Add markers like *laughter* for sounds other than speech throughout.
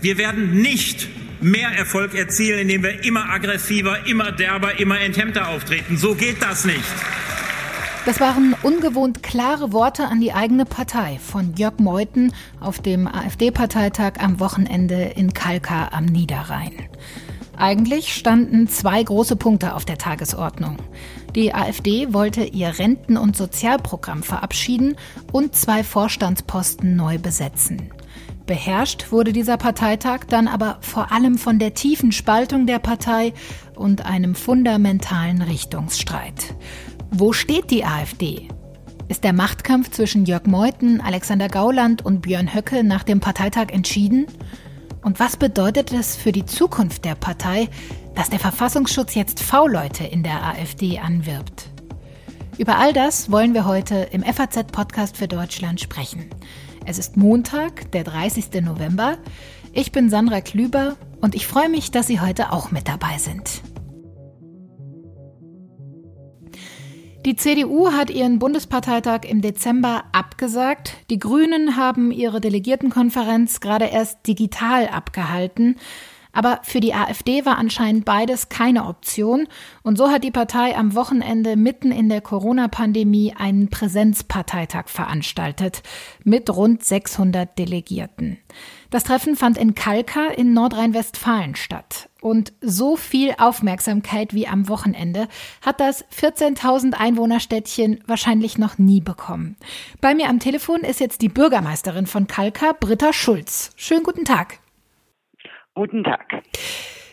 Wir werden nicht mehr Erfolg erzielen, indem wir immer aggressiver, immer derber, immer enthemmter auftreten. So geht das nicht. Das waren ungewohnt klare Worte an die eigene Partei von Jörg Meuthen auf dem AfD-Parteitag am Wochenende in Kalkar am Niederrhein. Eigentlich standen zwei große Punkte auf der Tagesordnung. Die AfD wollte ihr Renten- und Sozialprogramm verabschieden und zwei Vorstandsposten neu besetzen. Beherrscht wurde dieser Parteitag dann aber vor allem von der tiefen Spaltung der Partei und einem fundamentalen Richtungsstreit. Wo steht die AfD? Ist der Machtkampf zwischen Jörg Meuthen, Alexander Gauland und Björn Höcke nach dem Parteitag entschieden? Und was bedeutet es für die Zukunft der Partei, dass der Verfassungsschutz jetzt V-Leute in der AfD anwirbt? Über all das wollen wir heute im FAZ-Podcast für Deutschland sprechen. Es ist Montag, der 30. November. Ich bin Sandra Klüber und ich freue mich, dass Sie heute auch mit dabei sind. Die CDU hat ihren Bundesparteitag im Dezember abgesagt. Die Grünen haben ihre Delegiertenkonferenz gerade erst digital abgehalten. Aber für die AfD war anscheinend beides keine Option. Und so hat die Partei am Wochenende mitten in der Corona-Pandemie einen Präsenzparteitag veranstaltet mit rund 600 Delegierten. Das Treffen fand in Kalka in Nordrhein-Westfalen statt. Und so viel Aufmerksamkeit wie am Wochenende hat das 14.000 Einwohnerstädtchen wahrscheinlich noch nie bekommen. Bei mir am Telefon ist jetzt die Bürgermeisterin von Kalka, Britta Schulz. Schönen guten Tag. Guten Tag.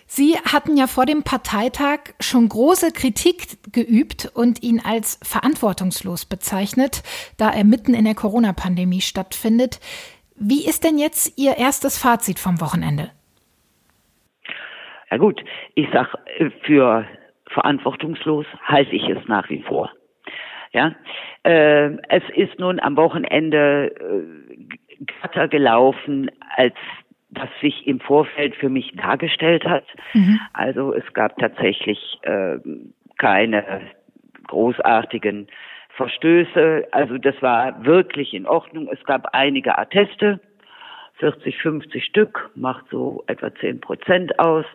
Sie hatten ja vor dem Parteitag schon große Kritik geübt und ihn als verantwortungslos bezeichnet, da er mitten in der Corona-Pandemie stattfindet. Wie ist denn jetzt Ihr erstes Fazit vom Wochenende? Ja gut, ich sag für verantwortungslos halte ich es nach wie vor. Ja, äh, es ist nun am Wochenende äh, glatter gelaufen, als das sich im Vorfeld für mich dargestellt hat. Mhm. Also es gab tatsächlich äh, keine großartigen Verstöße. Also das war wirklich in Ordnung. Es gab einige Atteste, 40, 50 Stück, macht so etwa 10 Prozent aus.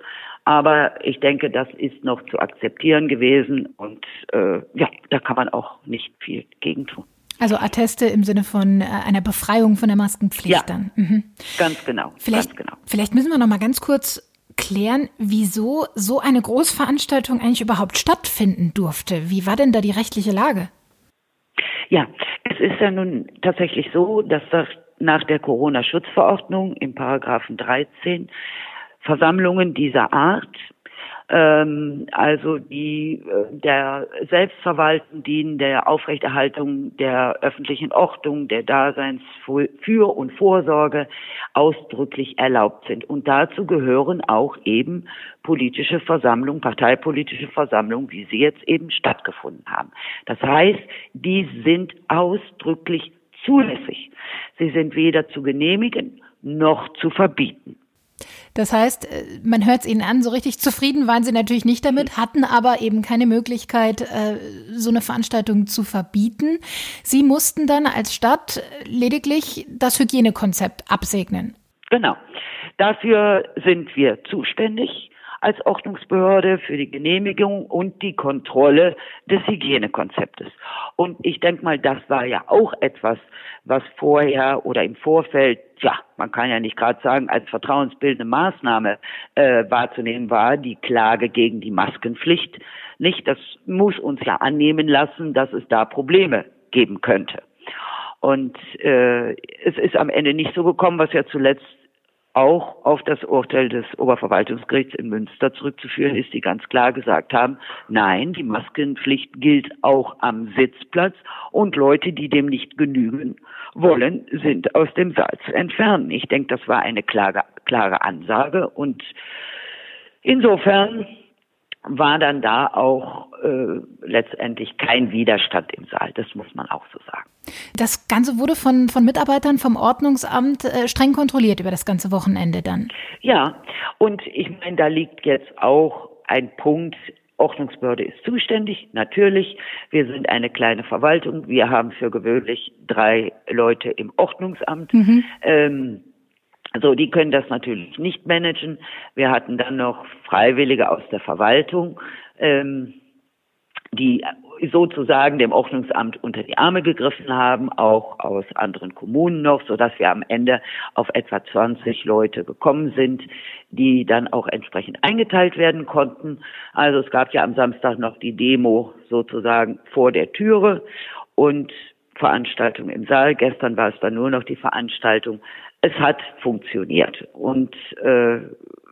Aber ich denke, das ist noch zu akzeptieren gewesen und äh, ja, da kann man auch nicht viel gegen tun. Also Atteste im Sinne von äh, einer Befreiung von der Maskenpflicht ja, dann. Mhm. Ganz genau. Vielleicht, ganz genau. vielleicht müssen wir noch mal ganz kurz klären, wieso so eine Großveranstaltung eigentlich überhaupt stattfinden durfte. Wie war denn da die rechtliche Lage? Ja, es ist ja nun tatsächlich so, dass das nach der Corona-Schutzverordnung im Paragraphen 13 Versammlungen dieser Art ähm, also die äh, der Selbstverwalten dienen der Aufrechterhaltung der öffentlichen Ordnung, der Daseins für und Vorsorge ausdrücklich erlaubt sind. Und dazu gehören auch eben politische Versammlungen, parteipolitische Versammlungen, wie sie jetzt eben stattgefunden haben. Das heißt, die sind ausdrücklich zulässig. Sie sind weder zu genehmigen noch zu verbieten. Das heißt, äh, man hört es ihnen an, so richtig zufrieden waren sie natürlich nicht damit, hatten aber eben keine Möglichkeit, äh, so eine Veranstaltung zu verbieten. Sie mussten dann als Stadt lediglich das Hygienekonzept absegnen. Genau. Dafür sind wir zuständig als Ordnungsbehörde für die Genehmigung und die Kontrolle des Hygienekonzeptes. Und ich denke mal, das war ja auch etwas, was vorher oder im Vorfeld, ja, man kann ja nicht gerade sagen, als vertrauensbildende Maßnahme äh, wahrzunehmen war, die Klage gegen die Maskenpflicht. Nicht, das muss uns ja annehmen lassen, dass es da Probleme geben könnte. Und äh, es ist am Ende nicht so gekommen, was ja zuletzt auch auf das Urteil des Oberverwaltungsgerichts in Münster zurückzuführen ist, die ganz klar gesagt haben, nein, die Maskenpflicht gilt auch am Sitzplatz und Leute, die dem nicht genügen wollen, sind aus dem Saal zu entfernen. Ich denke, das war eine klare, klare Ansage und insofern war dann da auch äh, letztendlich kein Widerstand im Saal. Das muss man auch so sagen. Das Ganze wurde von, von Mitarbeitern vom Ordnungsamt äh, streng kontrolliert über das ganze Wochenende dann. Ja, und ich meine, da liegt jetzt auch ein Punkt Ordnungsbehörde ist zuständig, natürlich. Wir sind eine kleine Verwaltung. Wir haben für gewöhnlich drei Leute im Ordnungsamt. Mhm. Ähm, so, die können das natürlich nicht managen. Wir hatten dann noch Freiwillige aus der Verwaltung, ähm, die sozusagen dem Ordnungsamt unter die Arme gegriffen haben, auch aus anderen Kommunen noch, so dass wir am Ende auf etwa 20 Leute gekommen sind, die dann auch entsprechend eingeteilt werden konnten. Also es gab ja am Samstag noch die Demo sozusagen vor der Türe und Veranstaltung im Saal. Gestern war es dann nur noch die Veranstaltung. Es hat funktioniert und äh,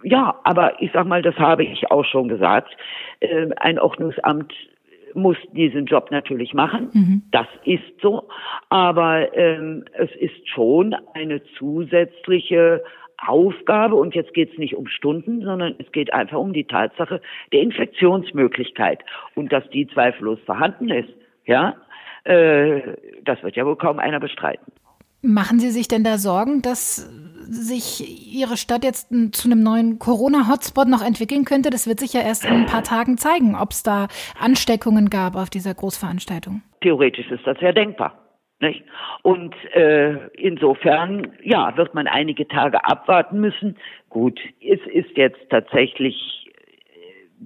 ja, aber ich sag mal, das habe ich auch schon gesagt. Äh, ein Ordnungsamt muss diesen Job natürlich machen. Mhm. Das ist so. Aber ähm, es ist schon eine zusätzliche Aufgabe, und jetzt geht es nicht um Stunden, sondern es geht einfach um die Tatsache der Infektionsmöglichkeit. Und dass die zweifellos vorhanden ist, ja, äh, das wird ja wohl kaum einer bestreiten. Machen Sie sich denn da Sorgen, dass sich Ihre Stadt jetzt zu einem neuen Corona-Hotspot noch entwickeln könnte? Das wird sich ja erst in ein paar Tagen zeigen, ob es da Ansteckungen gab auf dieser Großveranstaltung. Theoretisch ist das ja denkbar. Nicht? Und äh, insofern, ja, wird man einige Tage abwarten müssen. Gut, es ist jetzt tatsächlich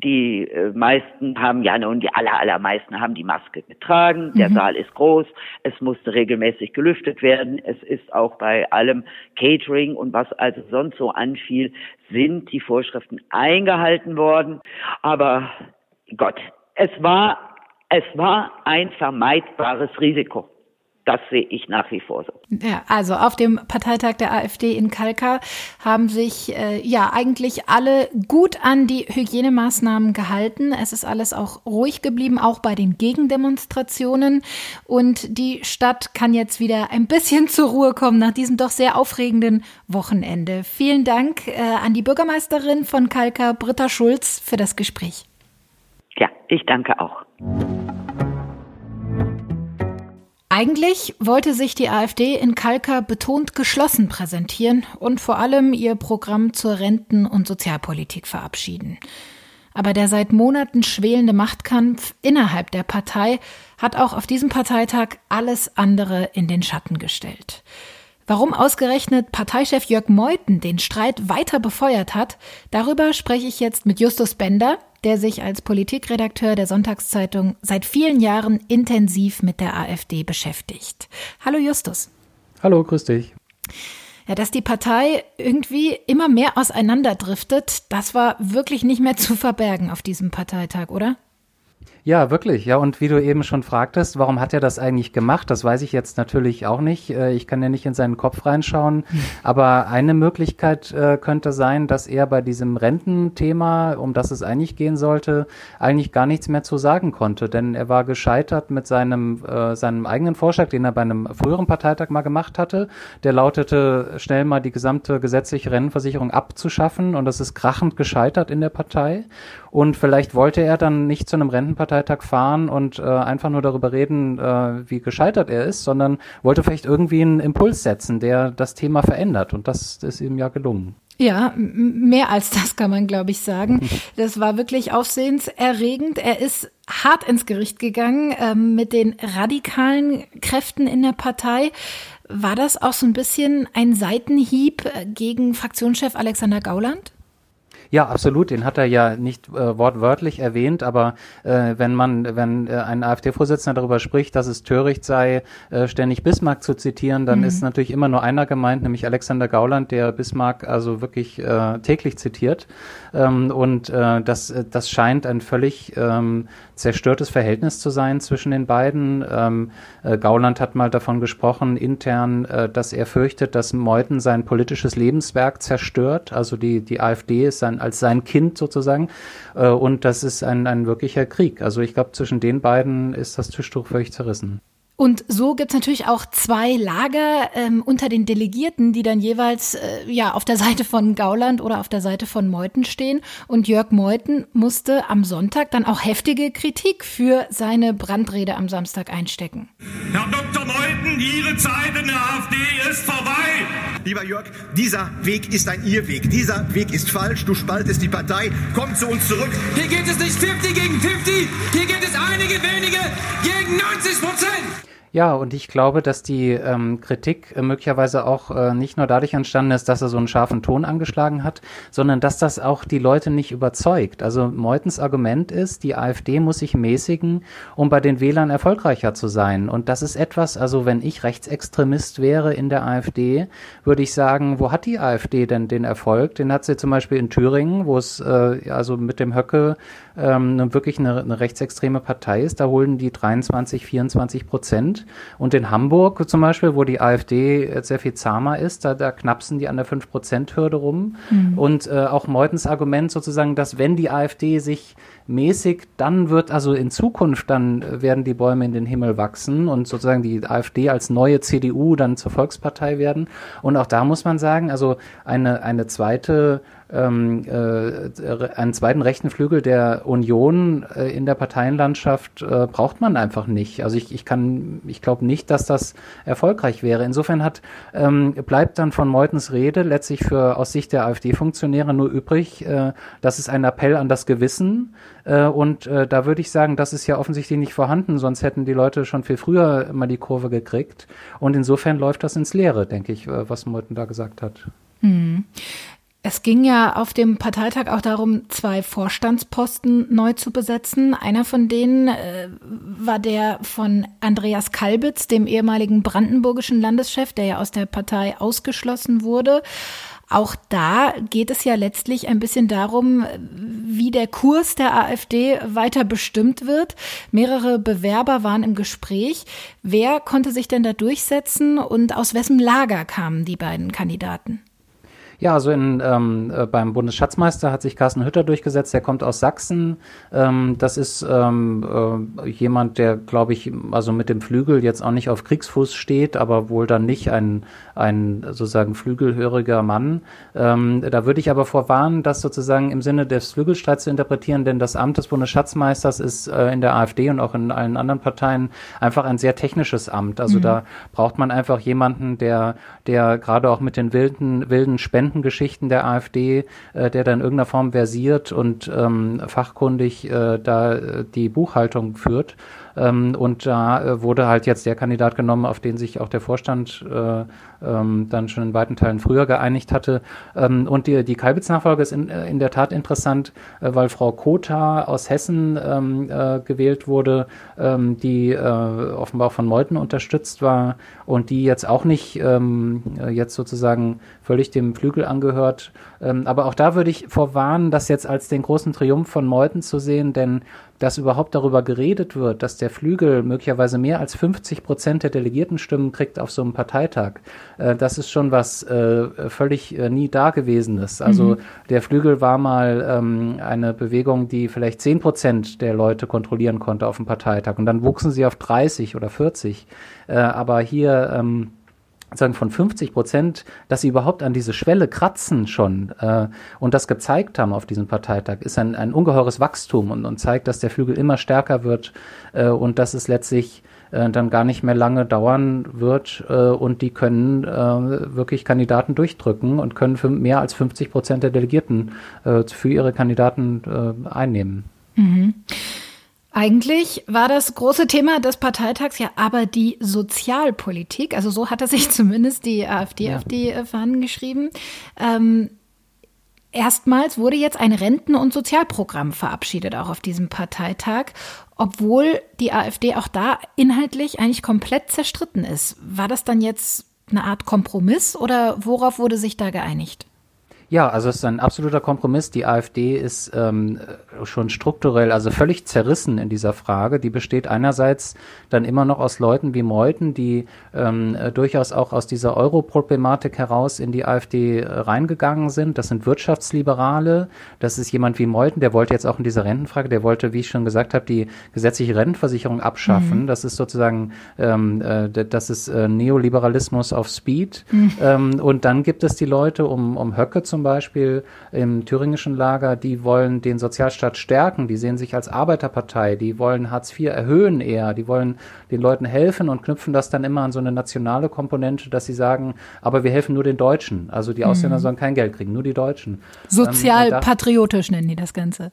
die äh, meisten haben ja und die aller, allermeisten haben die Maske getragen. Der mhm. Saal ist groß. Es musste regelmäßig gelüftet werden. Es ist auch bei allem Catering und was also sonst so anfiel, sind die Vorschriften eingehalten worden. Aber Gott, es war, es war ein vermeidbares Risiko. Das sehe ich nach wie vor so. Ja, also auf dem Parteitag der AfD in Kalkar haben sich äh, ja eigentlich alle gut an die Hygienemaßnahmen gehalten. Es ist alles auch ruhig geblieben, auch bei den Gegendemonstrationen. Und die Stadt kann jetzt wieder ein bisschen *laughs* zur Ruhe kommen nach diesem doch sehr aufregenden Wochenende. Vielen Dank äh, an die Bürgermeisterin von Kalkar, Britta Schulz, für das Gespräch. Ja, ich danke auch. Eigentlich wollte sich die AfD in Kalka betont geschlossen präsentieren und vor allem ihr Programm zur Renten- und Sozialpolitik verabschieden. Aber der seit Monaten schwelende Machtkampf innerhalb der Partei hat auch auf diesem Parteitag alles andere in den Schatten gestellt. Warum ausgerechnet Parteichef Jörg Meuthen den Streit weiter befeuert hat, darüber spreche ich jetzt mit Justus Bender, der sich als Politikredakteur der Sonntagszeitung seit vielen Jahren intensiv mit der AfD beschäftigt. Hallo Justus. Hallo, grüß dich. Ja, dass die Partei irgendwie immer mehr auseinanderdriftet, das war wirklich nicht mehr zu verbergen auf diesem Parteitag, oder? Ja, wirklich. Ja, und wie du eben schon fragtest, warum hat er das eigentlich gemacht? Das weiß ich jetzt natürlich auch nicht. Äh, ich kann ja nicht in seinen Kopf reinschauen. Hm. Aber eine Möglichkeit äh, könnte sein, dass er bei diesem Rententhema, um das es eigentlich gehen sollte, eigentlich gar nichts mehr zu sagen konnte. Denn er war gescheitert mit seinem, äh, seinem eigenen Vorschlag, den er bei einem früheren Parteitag mal gemacht hatte. Der lautete, schnell mal die gesamte gesetzliche Rentenversicherung abzuschaffen. Und das ist krachend gescheitert in der Partei. Und vielleicht wollte er dann nicht zu einem Rentenpartei Parteitag fahren und äh, einfach nur darüber reden, äh, wie gescheitert er ist, sondern wollte vielleicht irgendwie einen Impuls setzen, der das Thema verändert. Und das ist ihm ja gelungen. Ja, mehr als das kann man, glaube ich, sagen. *laughs* Das war wirklich aufsehenserregend. Er ist hart ins Gericht gegangen äh, mit den radikalen Kräften in der Partei. War das auch so ein bisschen ein Seitenhieb äh, gegen Fraktionschef Alexander Gauland? Ja, absolut. Den hat er ja nicht äh, wortwörtlich erwähnt, aber äh, wenn man, wenn äh, ein AfD-Vorsitzender darüber spricht, dass es töricht sei, äh, ständig Bismarck zu zitieren, dann mhm. ist natürlich immer nur einer gemeint, nämlich Alexander Gauland, der Bismarck also wirklich äh, täglich zitiert. Ähm, und äh, das, äh, das scheint ein völlig ähm, zerstörtes Verhältnis zu sein zwischen den beiden. Ähm, äh, Gauland hat mal davon gesprochen, intern, äh, dass er fürchtet, dass Meuthen sein politisches Lebenswerk zerstört. Also die, die AfD ist sein, als sein Kind sozusagen. Äh, und das ist ein, ein wirklicher Krieg. Also ich glaube, zwischen den beiden ist das Tischtuch völlig zerrissen. Und so gibt's natürlich auch zwei Lager ähm, unter den Delegierten, die dann jeweils äh, ja auf der Seite von Gauland oder auf der Seite von Meuthen stehen. Und Jörg Meuthen musste am Sonntag dann auch heftige Kritik für seine Brandrede am Samstag einstecken. Herr Dr. Meuthen, Ihre Zeit in der AfD ist vorbei. Lieber Jörg, dieser Weg ist ein Irrweg. Dieser Weg ist falsch. Du spaltest die Partei. Komm zu uns zurück. Hier geht es nicht 50 gegen 50. Hier geht es einige wenige gegen 90 Prozent. Ja, und ich glaube, dass die ähm, Kritik äh, möglicherweise auch äh, nicht nur dadurch entstanden ist, dass er so einen scharfen Ton angeschlagen hat, sondern dass das auch die Leute nicht überzeugt. Also Meutens Argument ist, die AfD muss sich mäßigen, um bei den Wählern erfolgreicher zu sein. Und das ist etwas, also wenn ich Rechtsextremist wäre in der AfD, würde ich sagen, wo hat die AfD denn den Erfolg? Den hat sie zum Beispiel in Thüringen, wo es äh, also mit dem Höcke ähm, wirklich eine, eine rechtsextreme Partei ist. Da holen die 23, 24 Prozent. Und in Hamburg zum Beispiel, wo die AfD sehr viel zahmer ist, da, da knapsen die an der 5-Prozent-Hürde rum. Mhm. Und äh, auch Meutens Argument sozusagen, dass wenn die AfD sich mäßig, dann wird also in Zukunft, dann werden die Bäume in den Himmel wachsen und sozusagen die AfD als neue CDU dann zur Volkspartei werden. Und auch da muss man sagen, also eine, eine zweite ähm, äh, einen zweiten rechten Flügel der Union äh, in der Parteienlandschaft äh, braucht man einfach nicht. Also ich, ich kann, ich glaube nicht, dass das erfolgreich wäre. Insofern hat ähm, bleibt dann von Meutens Rede letztlich für aus Sicht der AfD-Funktionäre nur übrig, äh, das ist ein Appell an das Gewissen. Äh, und äh, da würde ich sagen, das ist ja offensichtlich nicht vorhanden, sonst hätten die Leute schon viel früher mal die Kurve gekriegt. Und insofern läuft das ins Leere, denke ich, äh, was Meuthen da gesagt hat. Hm. Es ging ja auf dem Parteitag auch darum, zwei Vorstandsposten neu zu besetzen. Einer von denen äh, war der von Andreas Kalbitz, dem ehemaligen brandenburgischen Landeschef, der ja aus der Partei ausgeschlossen wurde. Auch da geht es ja letztlich ein bisschen darum, wie der Kurs der AfD weiter bestimmt wird. Mehrere Bewerber waren im Gespräch. Wer konnte sich denn da durchsetzen und aus wessen Lager kamen die beiden Kandidaten? Ja, also in, ähm, äh, beim Bundesschatzmeister hat sich Carsten Hütter durchgesetzt. Der kommt aus Sachsen. Ähm, das ist ähm, äh, jemand, der, glaube ich, also mit dem Flügel jetzt auch nicht auf Kriegsfuß steht, aber wohl dann nicht ein, ein sozusagen flügelhöriger Mann. Ähm, da würde ich aber vorwarnen, das sozusagen im Sinne des Flügelstreits zu interpretieren, denn das Amt des Bundesschatzmeisters ist äh, in der AfD und auch in allen anderen Parteien einfach ein sehr technisches Amt. Also mhm. da braucht man einfach jemanden, der, der gerade auch mit den wilden, wilden Spenden Studentengeschichten der AfD, äh, der da in irgendeiner Form versiert und ähm, fachkundig äh, da äh, die Buchhaltung führt. Ähm, und da äh, wurde halt jetzt der Kandidat genommen, auf den sich auch der Vorstand äh, ähm, dann schon in weiten Teilen früher geeinigt hatte. Ähm, und die, die Kalbitz-Nachfolge ist in, äh, in der Tat interessant, weil Frau Kota aus Hessen ähm, äh, gewählt wurde, ähm, die äh, offenbar von Meuthen unterstützt war und die jetzt auch nicht ähm, jetzt sozusagen völlig dem Flügel angehört. Ähm, aber auch da würde ich vorwarnen, das jetzt als den großen Triumph von Meuthen zu sehen, denn dass überhaupt darüber geredet wird, dass der Flügel möglicherweise mehr als 50 Prozent der Delegiertenstimmen kriegt auf so einem Parteitag, äh, das ist schon was äh, völlig äh, nie Dagewesenes. Also mhm. der Flügel war mal ähm, eine Bewegung, die vielleicht 10 Prozent der Leute kontrollieren konnte auf dem Parteitag und dann wuchsen sie auf 30 oder 40. Äh, aber hier ähm, sagen von 50 Prozent, dass sie überhaupt an diese Schwelle kratzen schon äh, und das gezeigt haben auf diesem Parteitag, ist ein, ein ungeheures Wachstum und, und zeigt, dass der Flügel immer stärker wird äh, und dass es letztlich äh, dann gar nicht mehr lange dauern wird äh, und die können äh, wirklich Kandidaten durchdrücken und können für mehr als 50 Prozent der Delegierten äh, für ihre Kandidaten äh, einnehmen. Mhm. Eigentlich war das große Thema des Parteitags ja aber die Sozialpolitik. Also so hatte sich *laughs* zumindest die AfD ja. auf die äh, Fahnen geschrieben. Ähm, erstmals wurde jetzt ein Renten- und Sozialprogramm verabschiedet, auch auf diesem Parteitag, obwohl die AfD auch da inhaltlich eigentlich komplett zerstritten ist. War das dann jetzt eine Art Kompromiss oder worauf wurde sich da geeinigt? Ja, also es ist ein absoluter Kompromiss. Die AfD ist ähm, schon strukturell, also völlig zerrissen in dieser Frage. Die besteht einerseits dann immer noch aus Leuten wie Meuthen, die ähm, äh, durchaus auch aus dieser Euro-Problematik heraus in die AfD reingegangen sind. Das sind Wirtschaftsliberale. Das ist jemand wie Meuthen, der wollte jetzt auch in dieser Rentenfrage, der wollte, wie ich schon gesagt habe, die gesetzliche Rentenversicherung abschaffen. Mhm. Das ist sozusagen, ähm, äh, das ist äh, Neoliberalismus auf Speed. Mhm. Ähm, und dann gibt es die Leute um, um Höcke zum zum Beispiel im thüringischen Lager, die wollen den Sozialstaat stärken, die sehen sich als Arbeiterpartei, die wollen Hartz IV erhöhen eher, die wollen den Leuten helfen und knüpfen das dann immer an so eine nationale Komponente, dass sie sagen, aber wir helfen nur den Deutschen. Also die Ausländer mhm. sollen kein Geld kriegen, nur die Deutschen. Sozialpatriotisch nennen die das Ganze.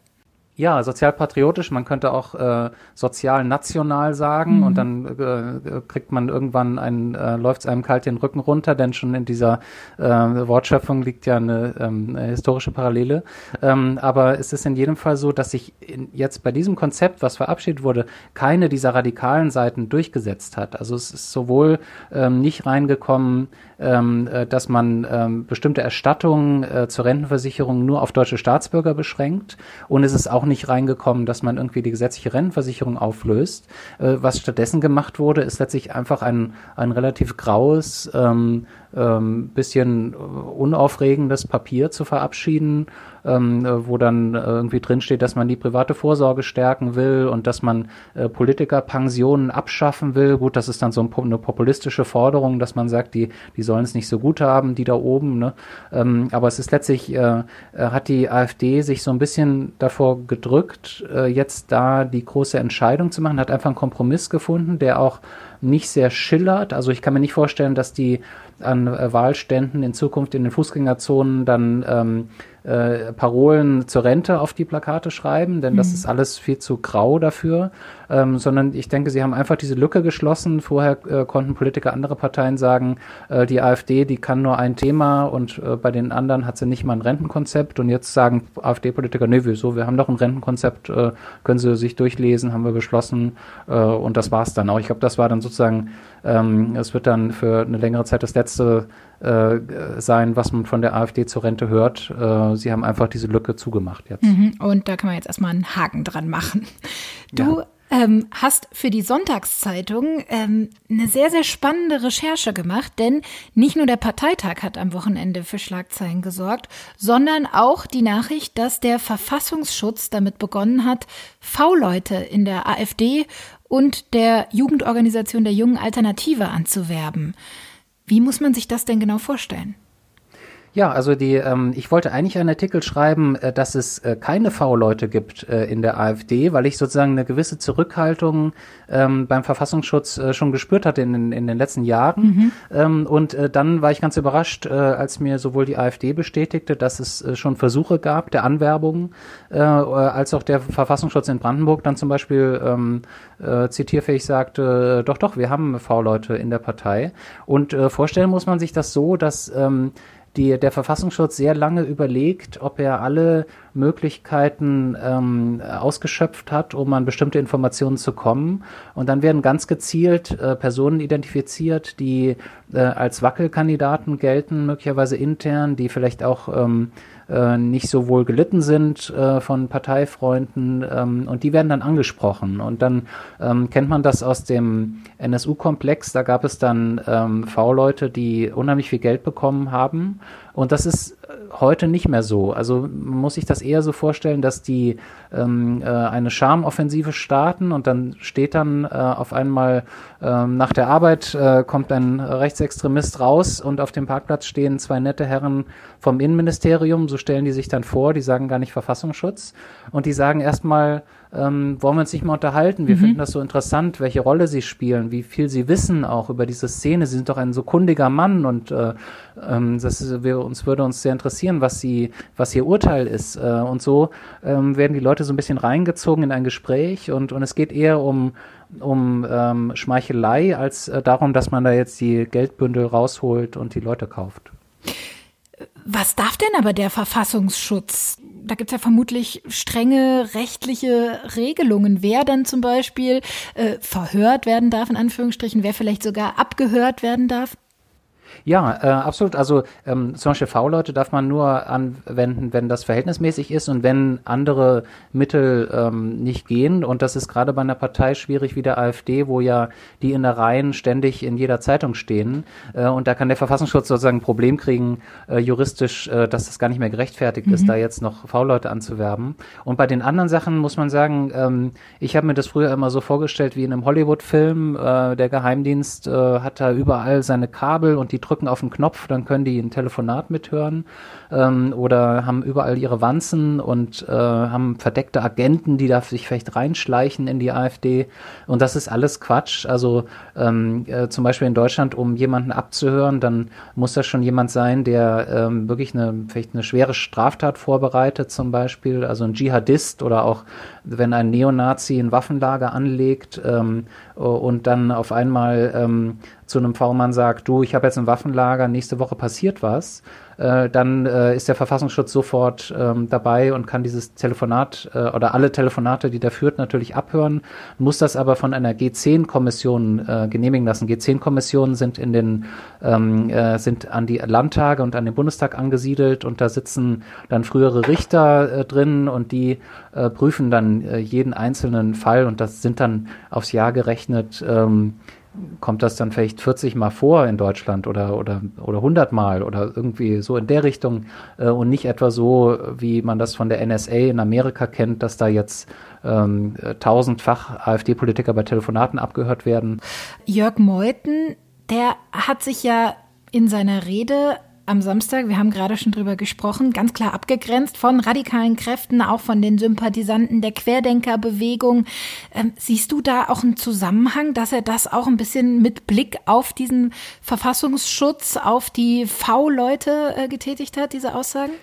Ja, sozialpatriotisch, man könnte auch äh, sozial-national sagen mhm. und dann äh, kriegt man irgendwann ein, äh, läuft es einem kalt den Rücken runter, denn schon in dieser äh, Wortschöpfung liegt ja eine, ähm, historische Parallele. Ähm, aber es ist in jedem Fall so, dass sich in, jetzt bei diesem Konzept, was verabschiedet wurde, keine dieser radikalen Seiten durchgesetzt hat. Also es ist sowohl ähm, nicht reingekommen, ähm, äh, dass man ähm, bestimmte Erstattungen äh, zur Rentenversicherung nur auf deutsche Staatsbürger beschränkt und es ist auch nicht reingekommen, dass man irgendwie die gesetzliche Rentenversicherung auflöst. Äh, was stattdessen gemacht wurde, ist letztlich einfach ein, ein relativ graues, ähm, ähm, bisschen unaufregendes Papier zu verabschieden, ähm, wo dann irgendwie drinsteht, dass man die private Vorsorge stärken will und dass man äh, Politikerpensionen abschaffen will. Gut, das ist dann so eine populistische Forderung, dass man sagt, die, die sollen es nicht so gut haben, die da oben. Ne? Ähm, aber es ist letztlich, äh, äh hat die AfD sich so ein bisschen davor gedrückt, äh, jetzt da die große Entscheidung zu machen, hat einfach einen Kompromiss gefunden, der auch nicht sehr schillert. Also ich kann mir nicht vorstellen, dass die an äh, Wahlständen in Zukunft in den Fußgängerzonen dann ähm, äh, Parolen zur Rente auf die Plakate schreiben, denn mhm. das ist alles viel zu grau dafür, ähm, sondern ich denke, sie haben einfach diese Lücke geschlossen. Vorher äh, konnten Politiker anderer Parteien sagen, äh, die AfD, die kann nur ein Thema und äh, bei den anderen hat sie nicht mal ein Rentenkonzept und jetzt sagen AfD-Politiker, nee, wieso, wir haben doch ein Rentenkonzept, äh, können sie sich durchlesen, haben wir beschlossen äh, und das war's dann auch. Ich glaube, das war dann sozusagen, ähm, es wird dann für eine längere Zeit das letzte äh, sein, was man von der AfD zur Rente hört. Äh, sie haben einfach diese Lücke zugemacht jetzt. Mhm. Und da kann man jetzt erstmal einen Haken dran machen. Du ja. ähm, hast für die Sonntagszeitung ähm, eine sehr, sehr spannende Recherche gemacht, denn nicht nur der Parteitag hat am Wochenende für Schlagzeilen gesorgt, sondern auch die Nachricht, dass der Verfassungsschutz damit begonnen hat, V-Leute in der AfD und der Jugendorganisation der Jungen Alternative anzuwerben. Wie muss man sich das denn genau vorstellen? Ja, also die, ähm, ich wollte eigentlich einen Artikel schreiben, äh, dass es äh, keine V-Leute gibt äh, in der AfD, weil ich sozusagen eine gewisse Zurückhaltung ähm, beim Verfassungsschutz äh, schon gespürt hatte in, in den letzten Jahren. Mhm. Ähm, und äh, dann war ich ganz überrascht, äh, als mir sowohl die AfD bestätigte, dass es schon Versuche gab der Anwerbung, als auch der Verfassungsschutz in Brandenburg dann zum Beispiel ähm, äh, zitierfähig sagte, doch, doch, wir haben V-Leute in der Partei. Und vorstellen muss man sich das so, dass ähm, die, der Verfassungsschutz sehr lange überlegt, ob er alle Möglichkeiten ähm, ausgeschöpft hat, um an bestimmte Informationen zu kommen. Und dann werden ganz gezielt äh, Personen identifiziert, die äh, als Wackelkandidaten gelten, möglicherweise intern, die vielleicht auch ähm, äh, nicht so wohl gelitten sind äh, von Parteifreunden ähm, und die werden dann angesprochen. Und dann ähm, kennt man das aus dem NSU-Komplex, da gab es dann ähm, V-Leute, die unheimlich viel Geld bekommen haben und das ist äh, heute nicht mehr so. Also muss ich das eher so vorstellen, dass die ähm, äh, eine Charmoffensive starten und dann steht dann äh, auf einmal ähm, nach der Arbeit äh, kommt ein Rechtsextremist raus und auf dem Parkplatz stehen zwei nette Herren vom Innenministerium, so stellen die sich dann vor, die sagen gar nicht Verfassungsschutz und die sagen erstmal, ähm, wollen wir uns nicht mal unterhalten. Wir mhm. finden das so interessant, welche Rolle sie spielen, wie viel sie wissen auch über diese Szene. Sie sind doch ein so kundiger Mann und äh, ähm, das wir, uns würde uns sehr interessieren, was sie, was ihr Urteil ist. Äh, und so ähm, werden die Leute so ein bisschen reingezogen in ein Gespräch und, und es geht eher um um ähm, Schmeichelei als äh, darum, dass man da jetzt die Geldbündel rausholt und die Leute kauft. Was darf denn aber der Verfassungsschutz? Da gibt es ja vermutlich strenge rechtliche Regelungen, wer dann zum Beispiel äh, verhört werden darf, in Anführungsstrichen, wer vielleicht sogar abgehört werden darf. Ja, äh, absolut. Also ähm, zum Beispiel V-Leute darf man nur anwenden, wenn das verhältnismäßig ist und wenn andere Mittel ähm, nicht gehen. Und das ist gerade bei einer Partei schwierig wie der AfD, wo ja die Innereien ständig in jeder Zeitung stehen. Äh, und da kann der Verfassungsschutz sozusagen ein Problem kriegen, äh, juristisch, äh, dass das gar nicht mehr gerechtfertigt mhm. ist, da jetzt noch V-Leute anzuwerben. Und bei den anderen Sachen muss man sagen, ähm, ich habe mir das früher immer so vorgestellt wie in einem Hollywood-Film. Äh, der Geheimdienst äh, hat da überall seine Kabel und die drücken auf den Knopf, dann können die ein Telefonat mithören ähm, oder haben überall ihre Wanzen und äh, haben verdeckte Agenten, die da sich vielleicht reinschleichen in die AfD. Und das ist alles Quatsch. Also ähm, äh, zum Beispiel in Deutschland, um jemanden abzuhören, dann muss das schon jemand sein, der ähm, wirklich eine, vielleicht eine schwere Straftat vorbereitet, zum Beispiel, also ein Dschihadist oder auch wenn ein Neonazi ein Waffenlager anlegt ähm, und dann auf einmal ähm, zu einem V-Mann sagt, du, ich habe jetzt ein Waffenlager, nächste Woche passiert was, äh, dann äh, ist der Verfassungsschutz sofort ähm, dabei und kann dieses Telefonat äh, oder alle Telefonate, die der führt, natürlich abhören, muss das aber von einer G10-Kommission äh, genehmigen lassen. G10-Kommissionen sind in den ähm, äh, sind an die Landtage und an den Bundestag angesiedelt und da sitzen dann frühere Richter äh, drin und die äh, prüfen dann äh, jeden einzelnen Fall und das sind dann aufs Jahr gerechnet ähm, kommt das dann vielleicht 40 Mal vor in Deutschland oder, oder, oder 100 Mal oder irgendwie so in der Richtung äh, und nicht etwa so, wie man das von der NSA in Amerika kennt, dass da jetzt ähm, tausendfach AfD-Politiker bei Telefonaten abgehört werden. Jörg Meuthen, der hat sich ja in seiner Rede am Samstag, wir haben gerade schon drüber gesprochen, ganz klar abgegrenzt von radikalen Kräften, auch von den Sympathisanten der Querdenkerbewegung. Ähm, siehst du da auch einen Zusammenhang, dass er das auch ein bisschen mit Blick auf diesen Verfassungsschutz, auf die V-Leute äh, getätigt hat, diese Aussagen?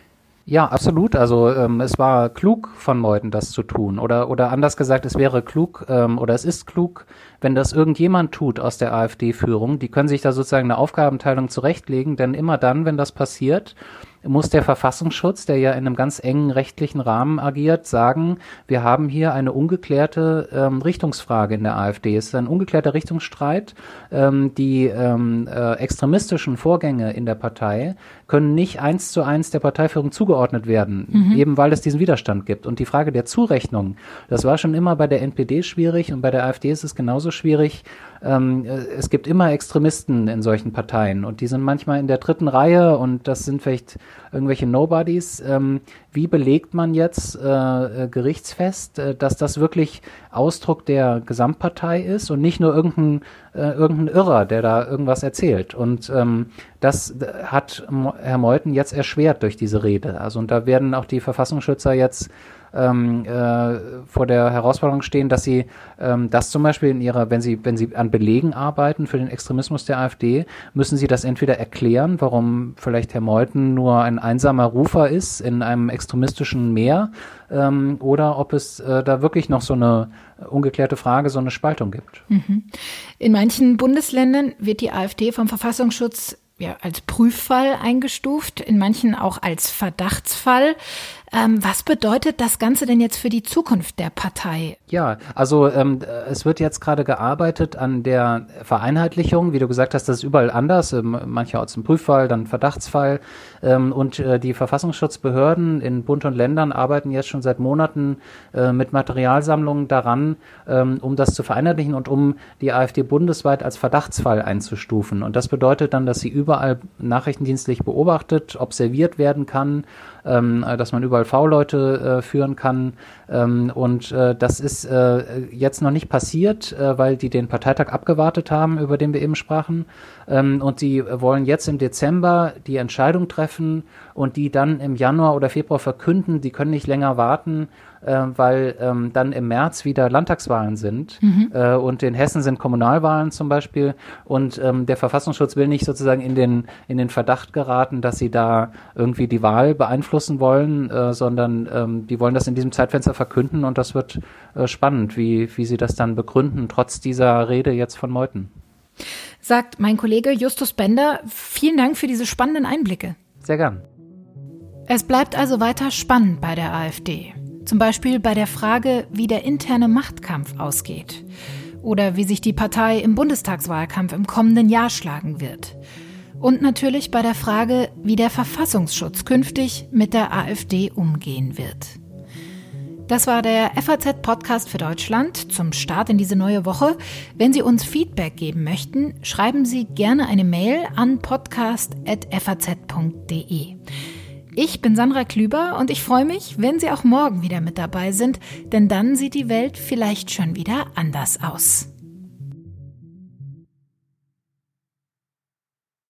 Ja, absolut. Also ähm, es war klug von Meuthen, das zu tun. Oder, oder anders gesagt, es wäre klug ähm, oder es ist klug, wenn das irgendjemand tut aus der AfD-Führung. Die können sich da sozusagen eine Aufgabenteilung zurechtlegen, denn immer dann, wenn das passiert, muss der Verfassungsschutz, der ja in einem ganz engen rechtlichen Rahmen agiert, sagen, wir haben hier eine ungeklärte ähm, Richtungsfrage in der AfD. Es ist ein ungeklärter Richtungsstreit. Ähm, die ähm, äh, extremistischen Vorgänge in der Partei können nicht eins zu eins der Parteiführung zugeordnet werden, mhm. eben weil es diesen Widerstand gibt. Und die Frage der Zurechnung, das war schon immer bei der NPD schwierig und bei der AfD ist es genauso schwierig. Ähm, äh, es gibt immer Extremisten in solchen Parteien und die sind manchmal in der dritten Reihe und das sind vielleicht irgendwelche Nobodies. Ähm, wie belegt man jetzt äh, äh, gerichtsfest, äh, dass das wirklich Ausdruck der Gesamtpartei ist und nicht nur irgendein, äh, irgendein Irrer, der da irgendwas erzählt? Und ähm, das hat Herr Meuthen jetzt erschwert durch diese Rede. Also und da werden auch die Verfassungsschützer jetzt ähm, äh, vor der Herausforderung stehen, dass sie ähm, das zum Beispiel in ihrer, wenn sie, wenn sie an Belegen arbeiten für den Extremismus der AfD, müssen sie das entweder erklären, warum vielleicht Herr Meuthen nur ein einsamer Rufer ist in einem extremistischen Meer, ähm, oder ob es äh, da wirklich noch so eine ungeklärte Frage, so eine Spaltung gibt. Mhm. In manchen Bundesländern wird die AfD vom Verfassungsschutz ja, als Prüffall eingestuft, in manchen auch als Verdachtsfall. Ähm, was bedeutet das Ganze denn jetzt für die Zukunft der Partei? Ja, also ähm, es wird jetzt gerade gearbeitet an der Vereinheitlichung. Wie du gesagt hast, das ist überall anders. Ähm, mancherorts ein Prüffall, dann Verdachtsfall. Ähm, und äh, die Verfassungsschutzbehörden in Bund und Ländern arbeiten jetzt schon seit Monaten äh, mit Materialsammlungen daran, ähm, um das zu vereinheitlichen und um die AfD bundesweit als Verdachtsfall einzustufen. Und das bedeutet dann, dass sie überall nachrichtendienstlich beobachtet, observiert werden kann, ähm, dass man überall V-Leute äh, führen kann. Ähm, und äh, das ist äh, jetzt noch nicht passiert, äh, weil die den Parteitag abgewartet haben, über den wir eben sprachen. Ähm, und die wollen jetzt im Dezember die Entscheidung treffen und die dann im Januar oder Februar verkünden. Die können nicht länger warten äh, weil ähm, dann im März wieder Landtagswahlen sind mhm. äh, und in Hessen sind Kommunalwahlen zum Beispiel und ähm, der Verfassungsschutz will nicht sozusagen in den in den Verdacht geraten, dass sie da irgendwie die Wahl beeinflussen wollen, äh, sondern ähm, die wollen das in diesem Zeitfenster verkünden und das wird äh, spannend, wie wie sie das dann begründen trotz dieser Rede jetzt von Meuthen. Sagt mein Kollege Justus Bender, vielen Dank für diese spannenden Einblicke. Sehr gern. Es bleibt also weiter spannend bei der AfD. Zum Beispiel bei der Frage, wie der interne Machtkampf ausgeht oder wie sich die Partei im Bundestagswahlkampf im kommenden Jahr schlagen wird. Und natürlich bei der Frage, wie der Verfassungsschutz künftig mit der AfD umgehen wird. Das war der FAZ-Podcast für Deutschland zum Start in diese neue Woche. Wenn Sie uns Feedback geben möchten, schreiben Sie gerne eine Mail an podcast.faz.de. Ich bin Sandra Klüber und ich freue mich, wenn Sie auch morgen wieder mit dabei sind, denn dann sieht die Welt vielleicht schon wieder anders aus.